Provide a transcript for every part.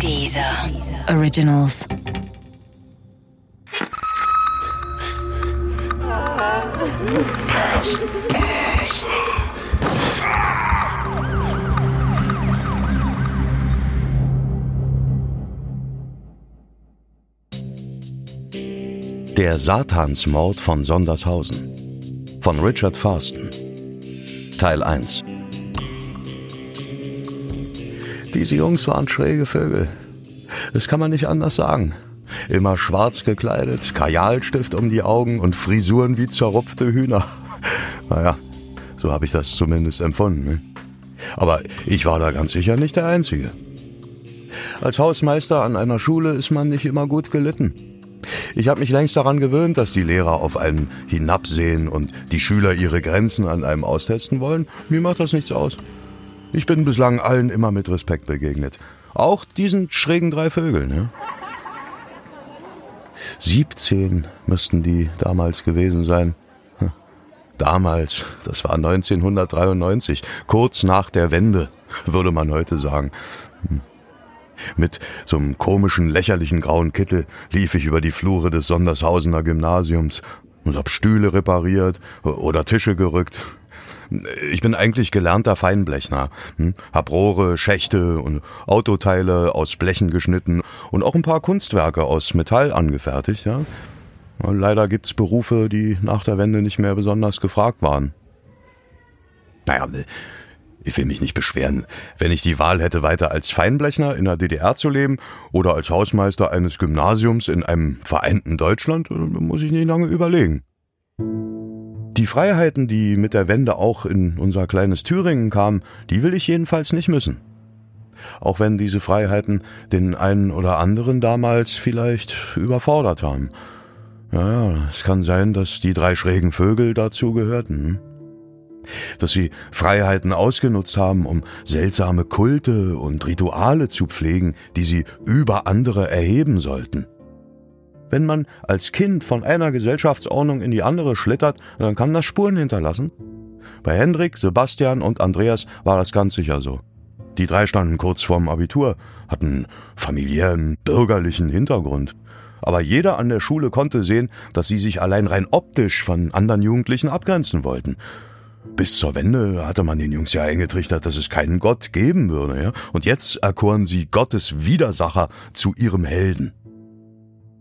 Dieser Originals. Der Satansmord von Sondershausen von Richard Farston Teil 1 Diese Jungs waren schräge Vögel. Das kann man nicht anders sagen. Immer schwarz gekleidet, Kajalstift um die Augen und Frisuren wie zerrupfte Hühner. Naja, so habe ich das zumindest empfunden. Ne? Aber ich war da ganz sicher nicht der Einzige. Als Hausmeister an einer Schule ist man nicht immer gut gelitten. Ich habe mich längst daran gewöhnt, dass die Lehrer auf einen hinabsehen und die Schüler ihre Grenzen an einem austesten wollen. Mir macht das nichts aus. Ich bin bislang allen immer mit Respekt begegnet. Auch diesen schrägen drei Vögeln. Ja? 17 müssten die damals gewesen sein. Hm. Damals, das war 1993, kurz nach der Wende, würde man heute sagen. Hm. Mit so einem komischen, lächerlichen grauen Kittel lief ich über die Flure des Sondershausener Gymnasiums und hab Stühle repariert oder Tische gerückt. Ich bin eigentlich gelernter Feinblechner, hm? hab Rohre, Schächte und Autoteile aus Blechen geschnitten und auch ein paar Kunstwerke aus Metall angefertigt. Ja? Leider gibt's Berufe, die nach der Wende nicht mehr besonders gefragt waren. Naja, ich will mich nicht beschweren. Wenn ich die Wahl hätte, weiter als Feinblechner in der DDR zu leben oder als Hausmeister eines Gymnasiums in einem vereinten Deutschland, äh, muss ich nicht lange überlegen. Die Freiheiten, die mit der Wende auch in unser kleines Thüringen kamen, die will ich jedenfalls nicht missen. Auch wenn diese Freiheiten den einen oder anderen damals vielleicht überfordert haben. Ja, es kann sein, dass die drei schrägen Vögel dazu gehörten. Hm? dass sie Freiheiten ausgenutzt haben, um seltsame Kulte und Rituale zu pflegen, die sie über andere erheben sollten. Wenn man als Kind von einer Gesellschaftsordnung in die andere schlittert, dann kann das Spuren hinterlassen. Bei Hendrik, Sebastian und Andreas war das ganz sicher so. Die drei standen kurz vorm Abitur, hatten familiären, bürgerlichen Hintergrund. Aber jeder an der Schule konnte sehen, dass sie sich allein rein optisch von anderen Jugendlichen abgrenzen wollten. Bis zur Wende hatte man den Jungs ja eingetrichtert, dass es keinen Gott geben würde, ja? Und jetzt erkoren sie Gottes Widersacher zu ihrem Helden.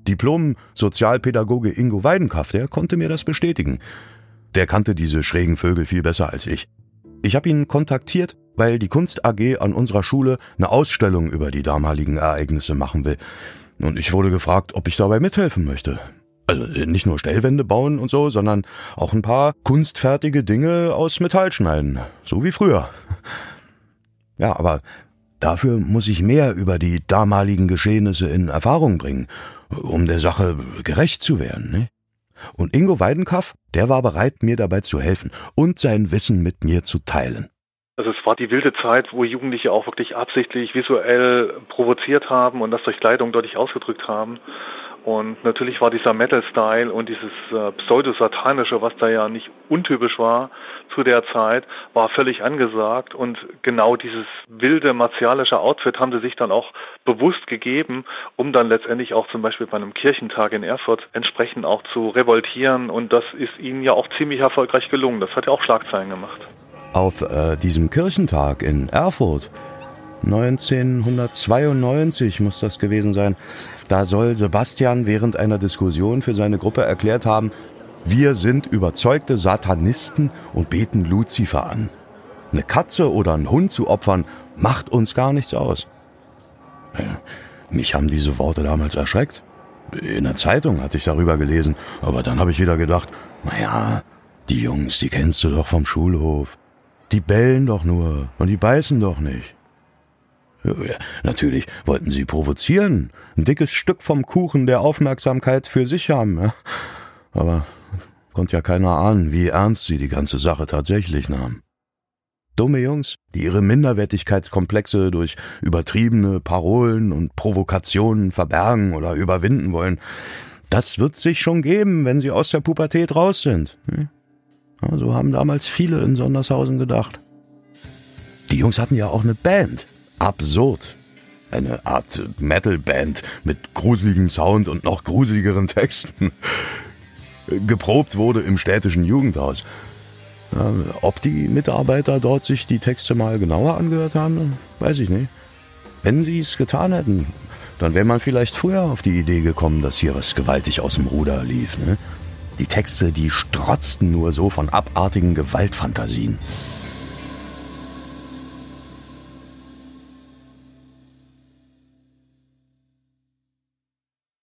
Diplom-Sozialpädagoge Ingo Weidenkaff, der konnte mir das bestätigen. Der kannte diese schrägen Vögel viel besser als ich. Ich habe ihn kontaktiert, weil die Kunst AG an unserer Schule eine Ausstellung über die damaligen Ereignisse machen will. Und ich wurde gefragt, ob ich dabei mithelfen möchte. Also äh, nicht nur Stellwände bauen und so, sondern auch ein paar kunstfertige Dinge aus Metall schneiden, so wie früher. Ja, aber dafür muss ich mehr über die damaligen Geschehnisse in Erfahrung bringen, um der Sache gerecht zu werden. Ne? Und Ingo Weidenkaff, der war bereit, mir dabei zu helfen und sein Wissen mit mir zu teilen. Also es war die wilde Zeit, wo Jugendliche auch wirklich absichtlich visuell provoziert haben und das durch Kleidung deutlich ausgedrückt haben. Und natürlich war dieser Metal-Style und dieses äh, pseudo-satanische, was da ja nicht untypisch war zu der Zeit, war völlig angesagt. Und genau dieses wilde martialische Outfit haben sie sich dann auch bewusst gegeben, um dann letztendlich auch zum Beispiel bei einem Kirchentag in Erfurt entsprechend auch zu revoltieren. Und das ist ihnen ja auch ziemlich erfolgreich gelungen. Das hat ja auch Schlagzeilen gemacht. Auf äh, diesem Kirchentag in Erfurt 1992 muss das gewesen sein. Da soll Sebastian während einer Diskussion für seine Gruppe erklärt haben, wir sind überzeugte Satanisten und beten Luzifer an. Eine Katze oder einen Hund zu opfern, macht uns gar nichts aus. Mich haben diese Worte damals erschreckt. In der Zeitung hatte ich darüber gelesen, aber dann habe ich wieder gedacht, naja, die Jungs, die kennst du doch vom Schulhof. Die bellen doch nur und die beißen doch nicht. Natürlich wollten sie provozieren, ein dickes Stück vom Kuchen der Aufmerksamkeit für sich haben. Aber konnte ja keiner ahnen, wie ernst sie die ganze Sache tatsächlich nahmen. Dumme Jungs, die ihre Minderwertigkeitskomplexe durch übertriebene Parolen und Provokationen verbergen oder überwinden wollen, das wird sich schon geben, wenn sie aus der Pubertät raus sind. Ja, so haben damals viele in Sondershausen gedacht. Die Jungs hatten ja auch eine Band absurd. eine Art Metalband mit gruseligem Sound und noch gruseligeren Texten. Geprobt wurde im städtischen Jugendhaus. Ob die Mitarbeiter dort sich die Texte mal genauer angehört haben, weiß ich nicht. Wenn sie es getan hätten, dann wäre man vielleicht früher auf die Idee gekommen, dass hier was gewaltig aus dem Ruder lief. Ne? Die Texte, die strotzten nur so von abartigen Gewaltfantasien.